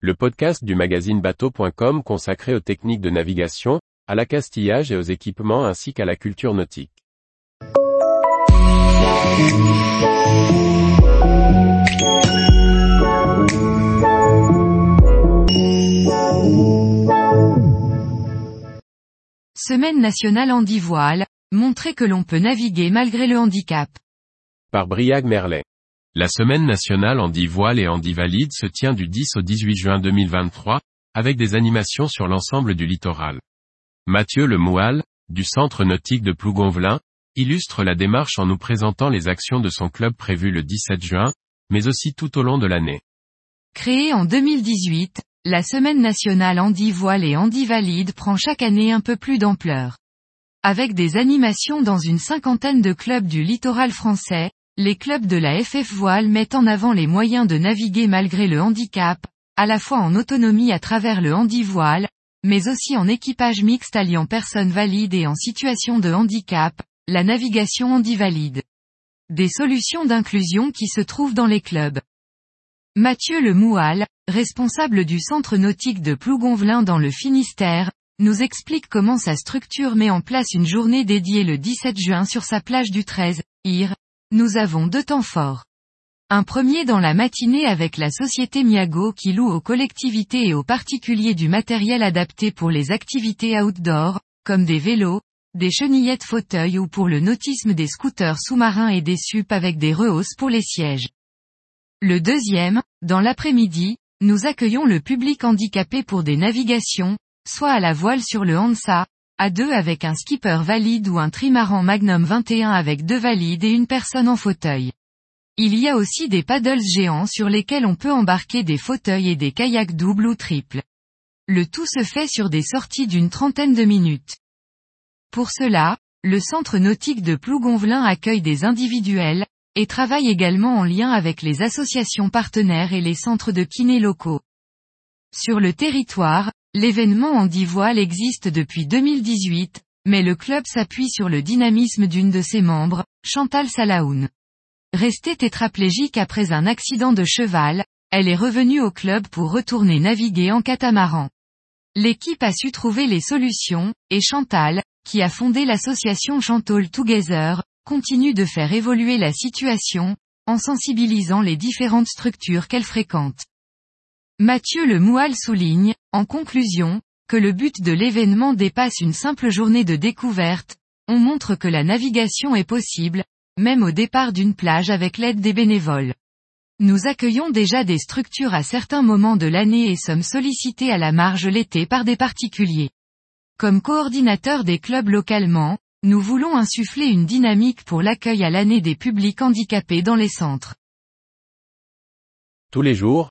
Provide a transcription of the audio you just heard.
le podcast du magazine bateau.com consacré aux techniques de navigation, à l'accastillage et aux équipements ainsi qu'à la culture nautique. Semaine nationale handivoile, montrer que l'on peut naviguer malgré le handicap. Par Briag Merlet. La semaine nationale handi-voile et handi-valide se tient du 10 au 18 juin 2023, avec des animations sur l'ensemble du littoral. Mathieu Le Moual, du Centre nautique de Plougonvelin, illustre la démarche en nous présentant les actions de son club prévues le 17 juin, mais aussi tout au long de l'année. Créée en 2018, la semaine nationale handi-voile et handi-valide prend chaque année un peu plus d'ampleur. Avec des animations dans une cinquantaine de clubs du littoral français, les clubs de la FF Voile mettent en avant les moyens de naviguer malgré le handicap, à la fois en autonomie à travers le handi-voile, mais aussi en équipage mixte alliant personnes valides et en situation de handicap, la navigation handi-valide. Des solutions d'inclusion qui se trouvent dans les clubs. Mathieu Le Moual, responsable du centre nautique de Plougonvelin dans le Finistère, nous explique comment sa structure met en place une journée dédiée le 17 juin sur sa plage du 13, IR, nous avons deux temps forts. Un premier dans la matinée avec la société Miago qui loue aux collectivités et aux particuliers du matériel adapté pour les activités outdoor, comme des vélos, des chenillettes fauteuils ou pour le nautisme des scooters sous-marins et des SUP avec des rehausses pour les sièges. Le deuxième, dans l'après-midi, nous accueillons le public handicapé pour des navigations, soit à la voile sur le Hansa, à deux avec un skipper valide ou un trimaran Magnum 21 avec deux valides et une personne en fauteuil. Il y a aussi des paddles géants sur lesquels on peut embarquer des fauteuils et des kayaks doubles ou triples. Le tout se fait sur des sorties d'une trentaine de minutes. Pour cela, le centre nautique de Plougonvelin accueille des individuels, et travaille également en lien avec les associations partenaires et les centres de kiné locaux. Sur le territoire, L'événement en voile existe depuis 2018, mais le club s'appuie sur le dynamisme d'une de ses membres, Chantal Salahoun. Restée tétraplégique après un accident de cheval, elle est revenue au club pour retourner naviguer en catamaran. L'équipe a su trouver les solutions, et Chantal, qui a fondé l'association Chantol Together, continue de faire évoluer la situation, en sensibilisant les différentes structures qu'elle fréquente. Mathieu Le Moual souligne, en conclusion, que le but de l'événement dépasse une simple journée de découverte, on montre que la navigation est possible, même au départ d'une plage avec l'aide des bénévoles. Nous accueillons déjà des structures à certains moments de l'année et sommes sollicités à la marge l'été par des particuliers. Comme coordinateur des clubs localement, nous voulons insuffler une dynamique pour l'accueil à l'année des publics handicapés dans les centres. Tous les jours,